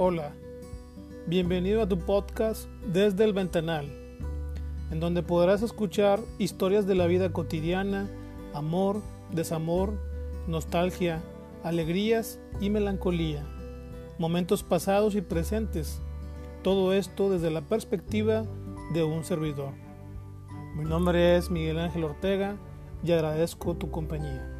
Hola, bienvenido a tu podcast Desde el Ventanal, en donde podrás escuchar historias de la vida cotidiana, amor, desamor, nostalgia, alegrías y melancolía, momentos pasados y presentes, todo esto desde la perspectiva de un servidor. Mi nombre es Miguel Ángel Ortega y agradezco tu compañía.